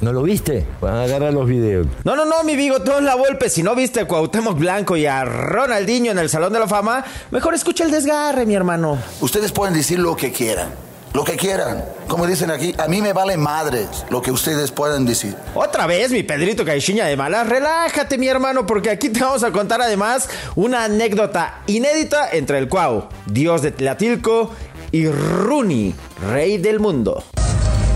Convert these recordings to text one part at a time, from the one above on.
¿No lo viste? Van a agarrar los videos. No, no, no, mi bigotón La Volpe. Si no viste a Cuauhtémoc Blanco y a Ronaldinho en el Salón de la Fama, mejor escucha el desgarre, mi hermano. Ustedes pueden decir lo que quieran. Lo que quieran. Como dicen aquí, a mí me vale madres lo que ustedes puedan decir. Otra vez, mi Pedrito Caixinha de malas. Relájate, mi hermano, porque aquí te vamos a contar además una anécdota inédita entre el Cuau, dios de Tlatilco, y Runi, rey del mundo.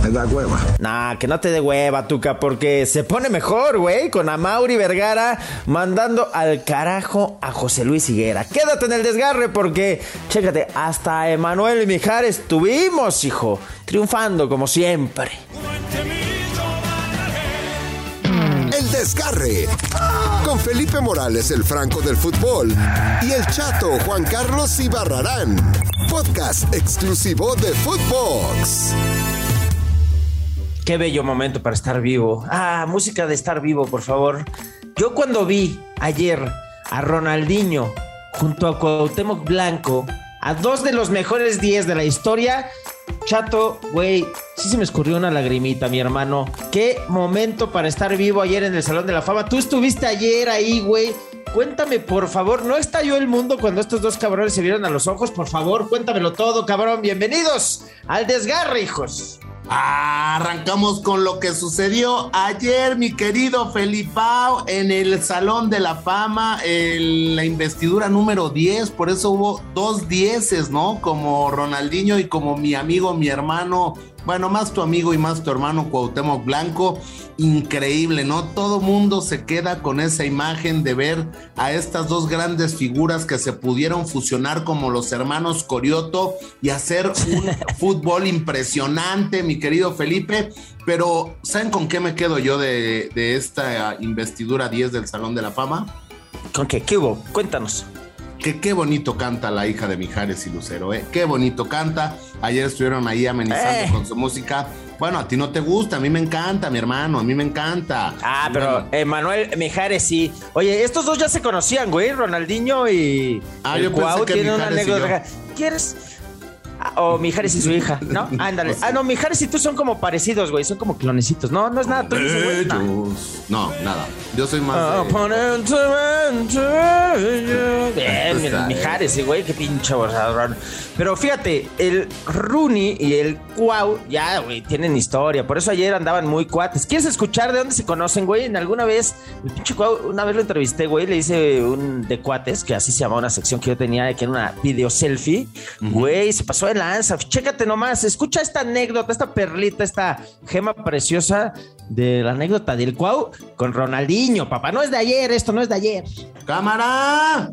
Me da hueva. Nah, que no te dé hueva, Tuca, porque se pone mejor, güey, con Amauri Vergara mandando al carajo a José Luis Higuera. Quédate en el desgarre porque, chécate, hasta Emanuel Mijares tuvimos, hijo, triunfando como siempre. El desgarre. Con Felipe Morales, el Franco del fútbol. Y el chato Juan Carlos Ibarrarán. Podcast exclusivo de Footbox. Qué bello momento para estar vivo. Ah, música de estar vivo, por favor. Yo cuando vi ayer a Ronaldinho junto a Cuauhtémoc Blanco, a dos de los mejores 10 de la historia, chato, güey, sí se me escurrió una lagrimita, mi hermano. Qué momento para estar vivo ayer en el Salón de la Fama. Tú estuviste ayer ahí, güey. Cuéntame, por favor, ¿no estalló el mundo cuando estos dos cabrones se vieron a los ojos? Por favor, cuéntamelo todo, cabrón. Bienvenidos al desgarre, hijos. Arrancamos con lo que sucedió ayer, mi querido Felipao, en el Salón de la Fama, en la investidura número 10. Por eso hubo dos dieces, ¿no? Como Ronaldinho y como mi amigo, mi hermano bueno, más tu amigo y más tu hermano Cuauhtémoc Blanco, increíble, ¿no? Todo mundo se queda con esa imagen de ver a estas dos grandes figuras que se pudieron fusionar como los hermanos Corioto y hacer un fútbol impresionante, mi querido Felipe. Pero, ¿saben con qué me quedo yo de, de esta investidura 10 del Salón de la Fama? ¿Con qué? ¿Qué hubo? Cuéntanos que qué bonito canta la hija de Mijares y Lucero, ¿eh? Qué bonito canta. Ayer estuvieron ahí amenizando eh. con su música. Bueno, a ti no te gusta, a mí me encanta, mi hermano, a mí me encanta. Ah, pero Manuel Mijares sí. Oye, estos dos ya se conocían, güey, Ronaldinho y ah, yo pensé que tienen una anécdota. ¿Quieres? Ah, o Mijares y su hija, ¿no? Ándale. Ah, no, Mijares y tú son como parecidos, güey. Son como clonecitos. No, no es nada. Tú no, nada. Yo soy más. Bien, Mijares, güey, qué pinche borrador. Pero fíjate, el Rooney y el Cuau ya, güey, tienen historia. Por eso ayer andaban muy cuates. ¿Quieres escuchar de dónde se conocen, güey? En alguna vez, el pinche Cuau, una vez lo entrevisté, güey, le hice un de cuates, que así se llamaba una sección que yo tenía, que era una video selfie. Güey, se pasó lanza. Chécate nomás, escucha esta anécdota, esta perlita, esta gema preciosa de la anécdota del Cuau con Ronaldinho, papá. No es de ayer, esto no es de ayer. ¡Cámara!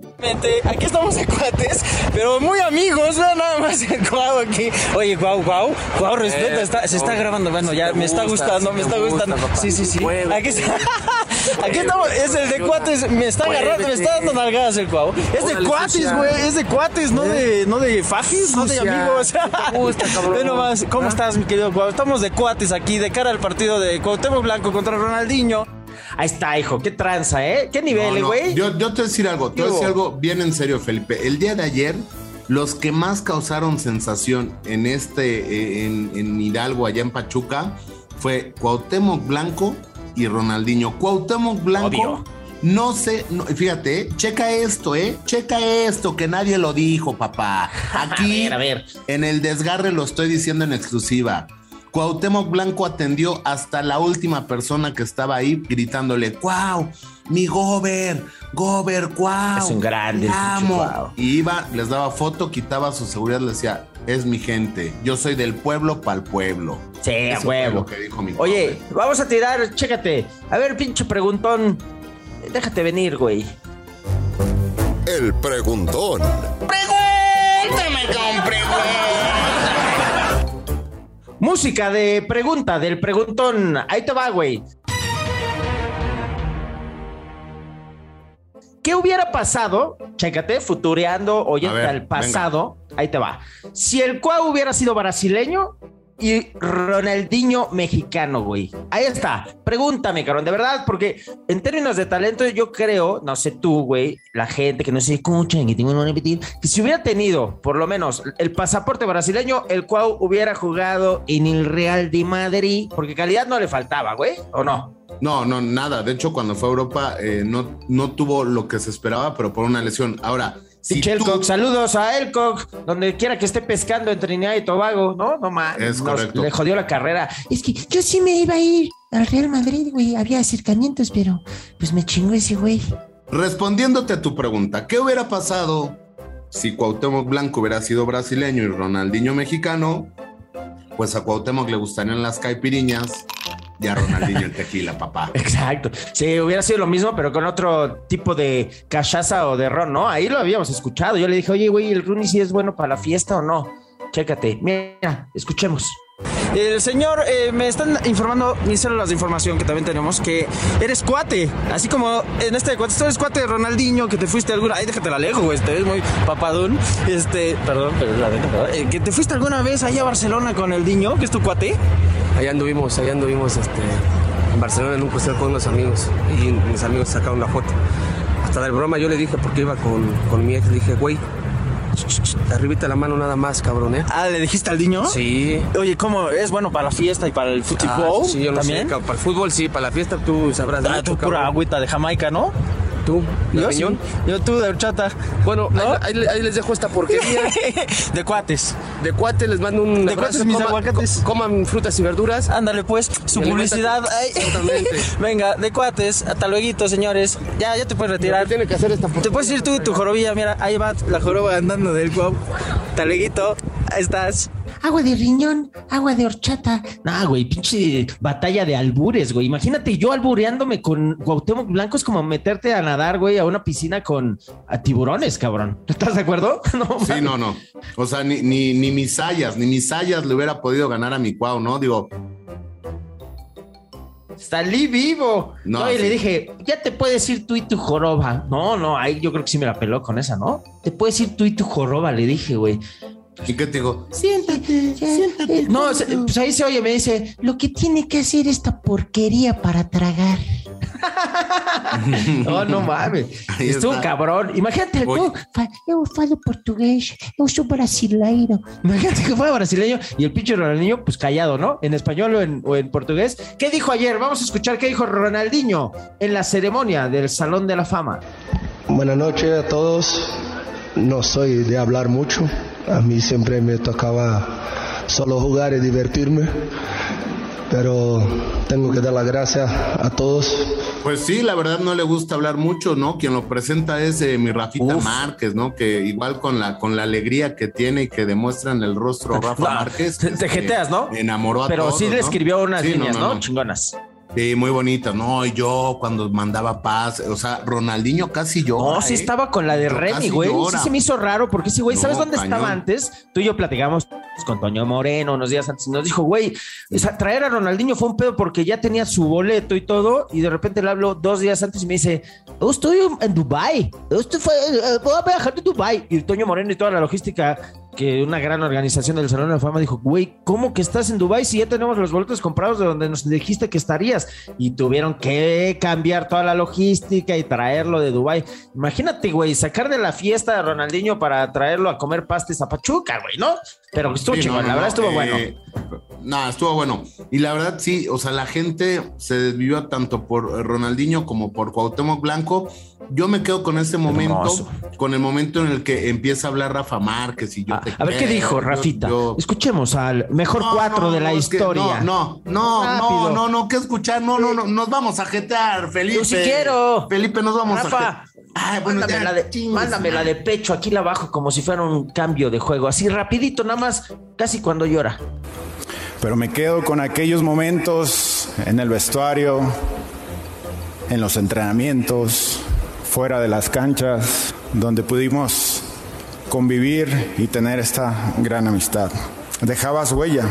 Aquí estamos en cuates, pero muy amigos, nada más el Cuau aquí. Oye, Cuau, Cuau, Cuau, respeta, se está grabando. Bueno, ya me está gustando, me está gustando. Sí, sí, sí. Aquí está. Aquí estamos, es el de cuates, me está agarrando, me está dando nalgadas el Cuau. Es de cuates, güey, es de cuates, no de, no de fajis, no de amigos. Bueno, más, ¿cómo ¿Ah? estás, mi querido Cuau? Estamos de cuates aquí, de cara al partido de Cuauhtémoc Blanco contra Ronaldinho. Ahí está, hijo, qué tranza, ¿eh? ¿Qué nivel, güey? Yo, yo, te voy a decir algo, te voy a decir algo bien en serio, Felipe. El día de ayer, los que más causaron sensación en este, eh, en, en Hidalgo, allá en Pachuca, fue Cuauhtémoc Blanco y Ronaldinho. Cuauhtémoc Blanco. No sé, fíjate, checa esto, ¿eh? Checa esto, que nadie lo dijo, papá. Aquí, a ver, en el desgarre lo estoy diciendo en exclusiva. Cuauhtémoc Blanco atendió hasta la última persona que estaba ahí gritándole, ¡Wow! Mi Gober, Gober, wow. Es un grande. Amo. Y iba, les daba foto, quitaba su seguridad, le decía, es mi gente. Yo soy del pueblo para el pueblo. Sí, a huevo. Oye, vamos a tirar, chécate. A ver, pinche preguntón. Déjate venir, güey. El preguntón. Pregúntame con pregunta. Música de pregunta, del preguntón. Ahí te va, güey. ¿Qué hubiera pasado? Chécate, futureando, oyendo al pasado. Ahí te va. Si el Cuau hubiera sido brasileño y Ronaldinho mexicano, güey. Ahí está. Pregúntame, cabrón, de verdad, porque en términos de talento, yo creo, no sé tú, güey, la gente que no se escucha, que tengo repetir, que si hubiera tenido, por lo menos, el pasaporte brasileño, el cual hubiera jugado en el Real de Madrid, porque calidad no le faltaba, güey, ¿o no? No, no, nada. De hecho, cuando fue a Europa, eh, no, no tuvo lo que se esperaba, pero por una lesión. Ahora, si tú... saludos a Elcock, donde quiera que esté pescando en Trinidad y Tobago, ¿no? No más. Es correcto. Le jodió la carrera. Es que yo sí me iba a ir al Real Madrid, güey. Había acercamientos, pero pues me chingó ese güey. Respondiéndote a tu pregunta, ¿qué hubiera pasado si Cuauhtémoc Blanco hubiera sido brasileño y Ronaldinho mexicano? Pues a Cuauhtémoc le gustarían las caipiriñas y a Ronaldinho el tequila, papá. Exacto. Sí, hubiera sido lo mismo, pero con otro tipo de cachaza o de ron, ¿no? Ahí lo habíamos escuchado. Yo le dije, oye, güey, ¿el Rooney sí es bueno para la fiesta o no? Chécate. Mira, escuchemos. El señor, eh, me están informando mis células de información que también tenemos que eres cuate. Así como en este cuate, tú eres cuate de Ronaldinho, que te fuiste alguna. Ay, déjate la lejos, güey. Te ves muy papadón. Este, perdón, pero la verdad. Eh, que te fuiste alguna vez allá a Barcelona con el niño, que es tu cuate. Allá anduvimos, allá anduvimos este, en Barcelona en un crucero con unos amigos. Y mis amigos sacaron la foto. Hasta de broma yo le dije, porque iba con, con mi ex, le dije, güey Arribita la mano nada más, cabrón, ¿eh? Ah, ¿le dijiste al niño? Sí. Oye, ¿cómo? ¿Es bueno para la fiesta y para el fútbol? Ah, sí, yo no ¿También? Sé, para el fútbol sí, para la fiesta tú sabrás. Ah, tú pura agüita de Jamaica, ¿no? ¿Tú? ¿De yo, Yo tú de horchata. Bueno, ahí, les dejo esta porquería. de cuates. De cuates les mando un De cuates mis aguacates. Coman frutas y verduras. Ándale pues, su publicidad. Venga, de cuates. Hasta luego, señores. Ya, ya te puedes retirar. Tiene que hacer esta Te puedes ir tú y tu jorobilla. Mira, ahí va la joroba andando del guau. Hasta luego. Ahí estás agua de riñón, agua de horchata. Nah, güey, pinche batalla de albures, güey. Imagínate yo albureándome con Cuauhtémoc Blanco es como meterte a nadar, güey, a una piscina con tiburones, cabrón. ¿Estás de acuerdo? No, sí, no, no. O sea, ni, ni, ni mis sayas, ni mis sayas le hubiera podido ganar a mi Cuau, ¿no? Digo, salí vivo. No, y le dije, ya te puedes ir tú y tu joroba. No, no, ahí yo creo que sí me la peló con esa, ¿no? Te puedes ir tú y tu joroba, le dije, güey. ¿Y qué te digo? Siéntate, siéntate. No, pues ahí se oye, me dice, lo que tiene que hacer esta porquería para tragar. no, no mames. Estuvo cabrón. Imagínate, yo, yo falo portugués, yo soy brasileiro. Imagínate que fue brasileño y el pinche Ronaldinho, pues callado, ¿no? En español o en, o en portugués. ¿Qué dijo ayer? Vamos a escuchar qué dijo Ronaldinho en la ceremonia del Salón de la Fama. Buenas noches a todos. No soy de hablar mucho a mí siempre me tocaba solo jugar y divertirme, pero tengo que dar las gracias a todos. Pues sí, la verdad no le gusta hablar mucho, ¿no? Quien lo presenta es eh, mi Rafita Márquez, ¿no? Que igual con la, con la alegría que tiene y que demuestra en el rostro Rafa Márquez. Te, te jeteas, ¿no? Enamoró a Pero todos, sí le ¿no? escribió unas Sí, no, líneas, no, ¿no? no. Chingonas. Sí, muy bonita, ¿no? Y yo cuando mandaba paz, o sea, Ronaldinho casi llora. No, sí ¿eh? estaba con la de Remy, güey. Sí se me hizo raro porque sí, güey, ¿sabes dónde cañón. estaba antes? Tú y yo platicamos con Toño Moreno unos días antes y nos dijo, güey, o sea, traer a Ronaldinho fue un pedo porque ya tenía su boleto y todo y de repente le hablo dos días antes y me dice, yo estoy en Dubai, yo estoy, eh, voy a viajar de Dubai. Y Toño Moreno y toda la logística que una gran organización del Salón de la Fama dijo, güey, ¿cómo que estás en Dubai si ya tenemos los boletos comprados de donde nos dijiste que estarías? Y tuvieron que cambiar toda la logística y traerlo de Dubai. Imagínate, güey, sacar de la fiesta de Ronaldinho para traerlo a comer pastes a Pachuca, güey, ¿no? Pero estuvo Sí, chingón, no, la verdad estuvo eh, bueno. No, estuvo bueno. Y la verdad sí, o sea, la gente se desvivió tanto por Ronaldinho como por Cuauhtémoc Blanco. Yo me quedo con este momento, Hermoso. con el momento en el que empieza a hablar Rafa Márquez y yo Ah, te a ver qué dijo yo- Rafita. yo- Escuchemos al mejor No, cuatro no, de la no, es que historia. no, no, no, Rápido. no, no, no, ¿qué escuchar? No, no, no, nos vamos a jetear, Felipe. Yo sí quiero. Felipe, nos vamos a Rafa, jetear. Ay, bueno, mándame, ya, la de, chingues, mándame la de pecho, aquí la bajo como si fuera un cambio de juego, así rapidito, nada más, casi cuando llora. Pero me quedo con aquellos momentos en el vestuario, en los entrenamientos, fuera de las canchas, donde pudimos convivir y tener esta gran amistad. Dejabas huella.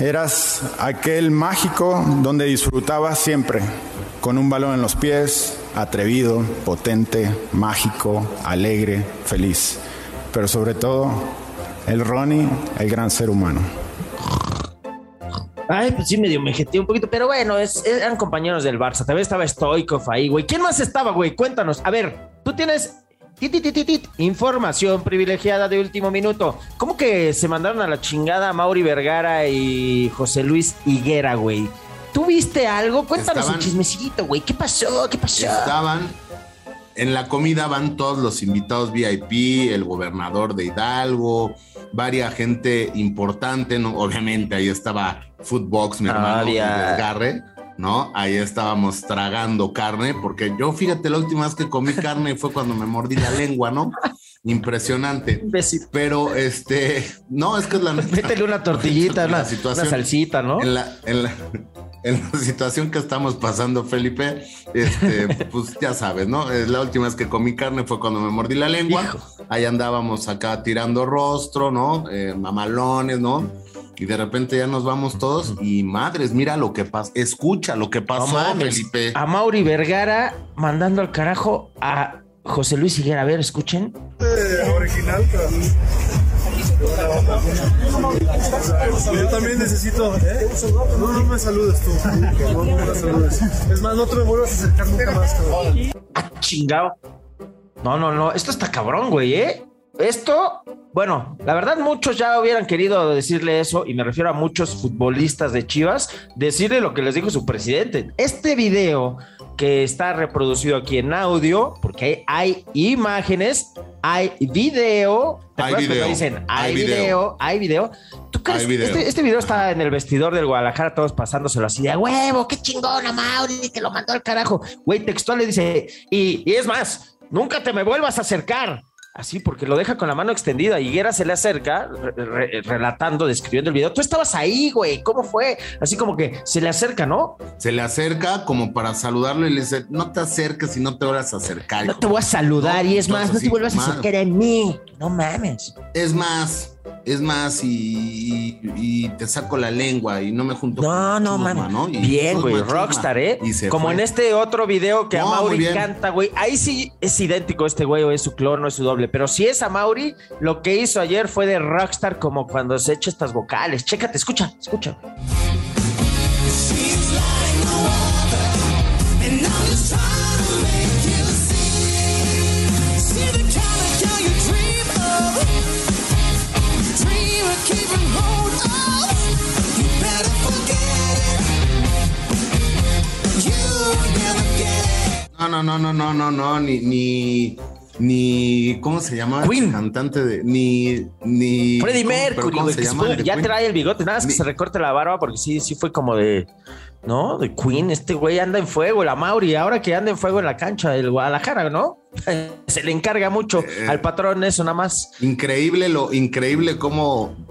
Eras aquel mágico donde disfrutabas siempre, con un balón en los pies, atrevido, potente, mágico, alegre, feliz. Pero sobre todo, el Ronnie, el gran ser humano. Ay, pues sí, medio me jeteé un poquito, pero bueno, es- eran compañeros del Barça. También estaba Stoikov ahí, güey. ¿Quién más estaba, güey? Cuéntanos. A ver, tú tienes información privilegiada de último minuto. ¿Cómo que se mandaron a la chingada a Mauri Vergara y José Luis Higuera, güey? ¿Tú viste algo? Cuéntanos Estaban- un chismecito, güey. ¿Qué pasó? ¿Qué pasó? Estaban en la comida van todos los invitados VIP, el gobernador de Hidalgo, varia gente importante, ¿no? obviamente ahí estaba Footbox, mi hermano, el Había- desgarre, ¿no? Ahí estábamos tragando carne, porque yo fíjate, la última vez que comí carne fue cuando me mordí la lengua, ¿no? Impresionante. Pero este, no, es que es la neta. Métele una tortillita, La una, situación- una salsita, ¿no? en la, en la- en la situación que estamos pasando, Felipe, este, pues ya sabes, ¿no? Eh, La última vez que comí carne fue cuando me mordí la lengua. Hijo. Ahí andábamos acá tirando rostro, ¿no? Eh, mamalones, ¿no? Y de repente ya nos vamos todos y madres, mira lo que pasa, escucha lo que No pasó, mames. Felipe. A Mauri Vergara mandando al carajo a José Luis Higuera. A ver, escuchen. original, Yo también necesito. ¿eh? No, no me saludes tú. No, no me saludes. Es más, no te me vuelvas a acercar nunca más, cabrón. Ah, chingado. No, no, no. Esto está cabrón, güey, ¿eh? Esto, bueno, la verdad muchos ya hubieran querido decirle eso, y me refiero a muchos futbolistas de Chivas, decirle lo que les dijo su presidente. Este video que está reproducido aquí en audio, porque hay, hay imágenes, hay video. ¿Te Hay acuerdas cuando video, dicen, hay, hay video, video. hay video. ¿Tú crees video. Este, este video está en el vestidor del Guadalajara, todos pasándoselo así de "A huevo, qué chingona, Mauri, que lo mandó al carajo. Güey, textual le dice, y, y es más, nunca te me vuelvas a acercar. Así, porque lo deja con la mano extendida. Higuera se le acerca, re- re- relatando, describiendo el video. Tú estabas ahí, güey. ¿Cómo fue? Así como que se le acerca, ¿no? Se le acerca como para saludarlo y le dice, no te acerques y no te vuelvas a acercar. No hijo". te voy a saludar No, y es más, no te vuelvas a acercar a mí. No mames. Es más, es más, y, y- y te saco la lengua y no me junto No, con no mames. ¿no? Y Bien, güey. Rockstar, ¿eh? Como fue. en este otro video que No, a Mauri canta, güey. Ahí sí es idéntico este güey o es su clon o es su doble. Pero si es a Mauri, lo que hizo ayer fue de Rockstar como cuando se echa estas vocales. Chécate, escucha, escucha. No, no, no, no, no, no, no, ni, ni, ni, ¿cómo se llama? Queen. Cantante de, ni, ni. Freddie ¿cómo- pero Mercury, ¿cómo güey. se que llama? ya Queen. trae el bigote, nada más que Ni- se recorte la barba porque sí, sí fue como de. ¿No? De Queen, este güey anda en fuego, la Mauri, ahora que anda en fuego en la cancha del Guadalajara, ¿no? Se le encarga mucho Eh. al patrón eso nada más. Increíble lo, increíble cómo,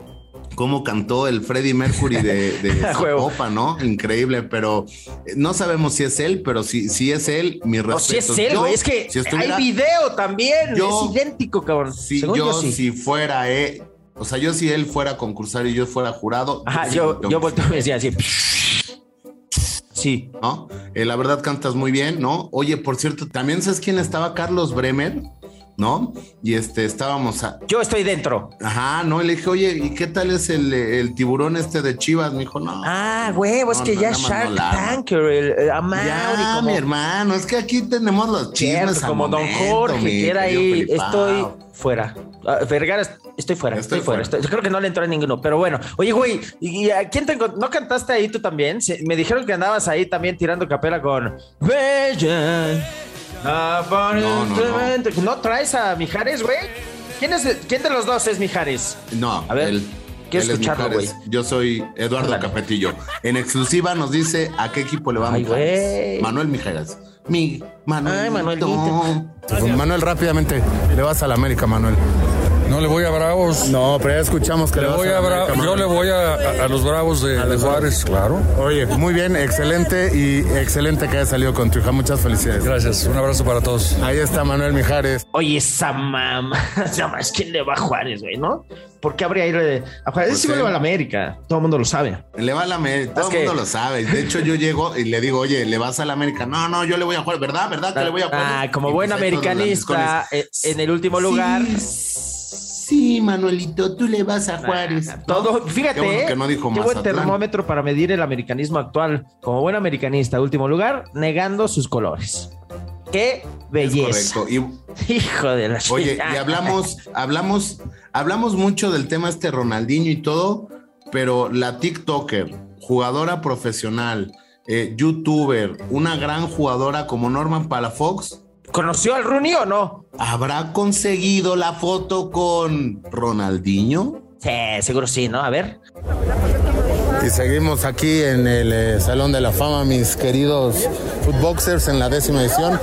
cómo cantó el Freddie Mercury de, de ¿no? Increíble, pero eh, no sabemos si es él, pero si, si es él, mi No, respeto. si es él, güey. Es que si estuviera- hay video también. Yo- es idéntico, cabrón. Si Según yo, yo, sí. si fuera, eh, o sea, yo si él fuera a concursar y yo fuera jurado. Ajá, yo, yo- yo volteo y decía así. Sí. ¿no? Eh, la verdad cantas muy bien, ¿no? Oye, por cierto, también sabes quién estaba Carlos Bremer, ¿no? Y este, estábamos a... Yo estoy dentro. Ajá, no, y le dije, oye, ¿y qué tal es el, el tiburón este de Chivas? Me dijo, no. Ah, huevo, es No, que no, ya Shark. Tanker, el, el Amaury, ya, como, mi hermano, es que aquí tenemos los chismes como Don Jorge, que era ahí. Estoy fuera. Ah, Vergara, estoy fuera, estoy, Estoy fuera. fuera. estoy- creo que no le entró a ninguno, pero bueno. Oye, güey, ¿y a quién te ¿No cantaste ahí tú también? Se- me dijeron que andabas ahí también tirando capela con Bella. Aparentemente. No, traes a Mijares, güey? ¿Quién, es de, ¿Quién de los dos es Mijares? No, A ver, él- quiero él es escucharlo, Mijares. Yo soy Eduardo. Capetillo. En exclusiva nos dice a qué equipo le va Ay, Mijares. güey. Manuel Mijares. Mi Manuel. Ay, Manuelito. Manuel, rápidamente, le vas a la América, Manuel. No le voy a Bravos. No, pero ya escuchamos que le, voy a a Bra- América, yo le voy a, a- a los Bravos de, de Juárez, claro. Oye, muy bien, excelente y excelente que haya salido con tu hija. Muchas felicidades. Gracias, un abrazo para todos. Ahí está Manuel Mijares. Oye, esa mamá. No más, ¿quién le va a Juárez, güey, no? ¿Por qué habría ir a Juárez? Pues sí le va a la América. Todo el mundo lo sabe. Le va a la América, todo el que- mundo lo sabe. De hecho, yo llego y le digo, oye, ¿le vas a la América? No, no, yo le voy a jugar, ¿verdad? ¿Verdad que le voy a jugar? Ah, como Y buen pues americanista, eh, en el último lugar. Sí, Manuelito, tú le vas a Juárez. Todo, fíjate, Qué bueno ¿eh? que no dijo qué buen termómetro para medir el americanismo actual. Como buen americanista, último lugar, negando sus colores. Qué belleza. Correcto. Y Hijo de la Oye, y hablamos, hablamos, hablamos mucho del tema este Ronaldinho y todo, pero la TikToker, jugadora profesional, eh, youtuber, una gran jugadora como Norman Palafox, ¿Conoció al Rooney o no? ¿habrá conseguido la foto con Ronaldinho? Sí, seguro sí, ¿no? A ver. Y seguimos aquí en el eh, Salón de la Fama, mis queridos footboxers en la décima edición.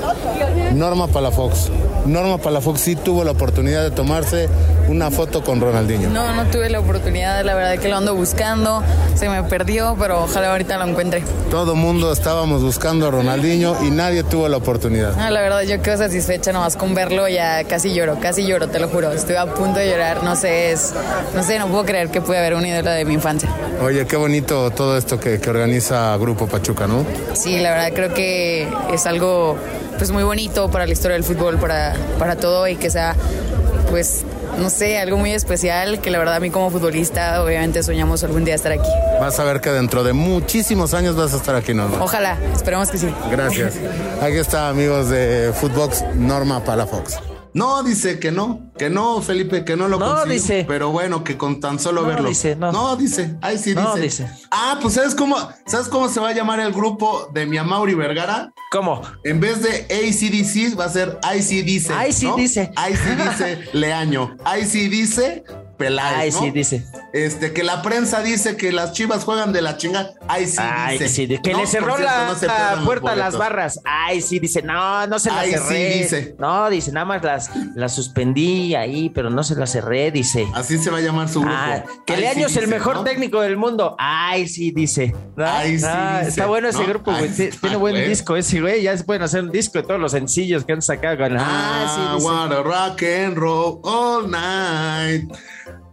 Norma Palafox. Norma Palafox sí tuvo la oportunidad de tomarse una foto con Ronaldinho. No, no tuve la oportunidad, la verdad que lo ando buscando, se me perdió, pero ojalá ahorita lo encuentre. Todo mundo estábamos buscando a Ronaldinho y nadie tuvo la oportunidad. Ah, la verdad yo quedo satisfecha nomás con verlo, ya casi lloro, casi lloro, te lo juro. Estoy a punto de llorar, no sé, es, no sé, no puedo creer que pude haber un ídolo de mi infancia. Oye, qué bonito todo esto que, que organiza Grupo Pachuca, ¿no? Sí, la verdad creo que es algo pues muy bonito para la historia del fútbol, para, para todo y que sea pues no sé, algo muy especial que la verdad a mí como futbolista obviamente soñamos algún día estar aquí. Vas a ver que dentro de muchísimos años vas a estar aquí, Norma. Ojalá, esperemos que sí. Gracias. Aquí está, amigos de Footbox, Norma Palafox. No, dice que no, que no, Felipe, que no lo No, consiguió, dice. Pero bueno, que con tan solo No, verlo. dice, no. dice. Ay, sí, No, dice. dice. Ah, pues ¿sabes cómo, ¿sabes cómo se va a llamar el grupo de mi Amauri Vergara? ¿Cómo? En vez de ACDC va a ser IC dice. Ay, sí ¿no? dice. IC dice Leaño. IC dice Peláez. Ay, ¿no? sí, dice. Este, que la prensa dice que las chivas juegan de la chingada. Ay, sí, Ay, dice. sí, de- que No, le cerró cierto, la, no la puerta a las barras. Ay, sí, dice, no, no se la Ay, sí, cerré. dice. No, dice, nada más las, las suspendí ahí, pero no se las cerré, dice. Así se va a llamar su grupo. Ah, que Ay, Leaño sí, es el dice, mejor ¿no? técnico del mundo. Ay, sí, dice. Ay, sí, Ah, dice. Está bueno ese grupo, güey. Tiene ah, buen güey. disco ese, güey. Ya se pueden hacer un disco de todos los sencillos que han sacado. con- Ah, Ah, sí, dice. what a rock and roll all night.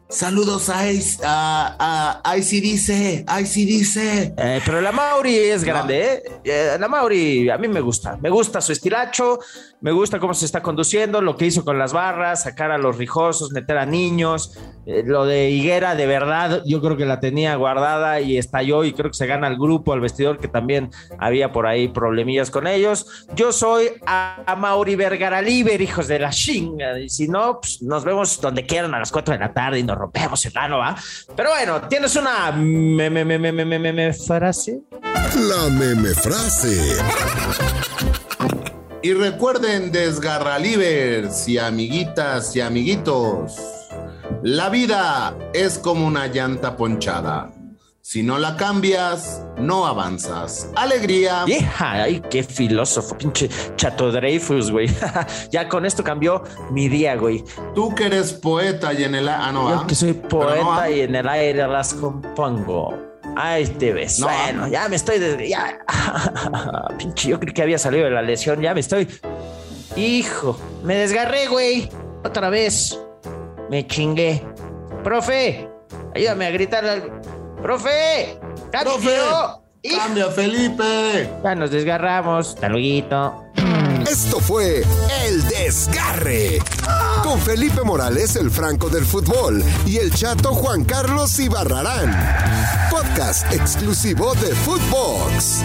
Saludos a, a, a ICDC, ICDC. Eh, pero la Mauri es grande, ¿eh? Eh, La Mauri a mí me gusta. Me gusta su estilacho, me gusta cómo se está conduciendo, lo que hizo con las barras, sacar a los rijosos, meter a niños. Eh, lo de Higuera, de verdad, yo creo que la tenía guardada y estalló y creo que se gana al grupo, al vestidor, que también había por ahí problemillas con ellos. Yo soy a, a Mauri Vergara Liber, hijos de la chinga. Y si no, pues nos vemos donde quieran a las 4 de la tarde y nos rompemos el ano, ¿va? Pero bueno, tienes una me, me, me, me, me, me, me, me frase. La meme frase. Y recuerden, desgarralivers y amiguitas y amiguitos, la vida es como una llanta ponchada. Si no la cambias, no avanzas. Alegría. Hija, ay, qué filósofo, pinche Chato Dreyfus, güey. ya con esto cambió mi día, güey. Tú que eres poeta y en el... Ah, no, Yo ah. que soy no, poeta ah. y en el aire las compongo. Ay, te ves. No, bueno, ah. ya me estoy. des- Ya. pinche, yo creí que había salido de la lesión. Ya me estoy. Hijo, me desgarré, güey. Otra vez. Me chingué. Profe, ayúdame a gritar. Profe, cambio. Profe, cambia, Felipe. Ya nos desgarramos. Hasta luego. Esto fue El Desgarre. Con Felipe Morales, el Franco del Fútbol, y el chato Juan Carlos Ibarrarán. Podcast exclusivo de Footbox.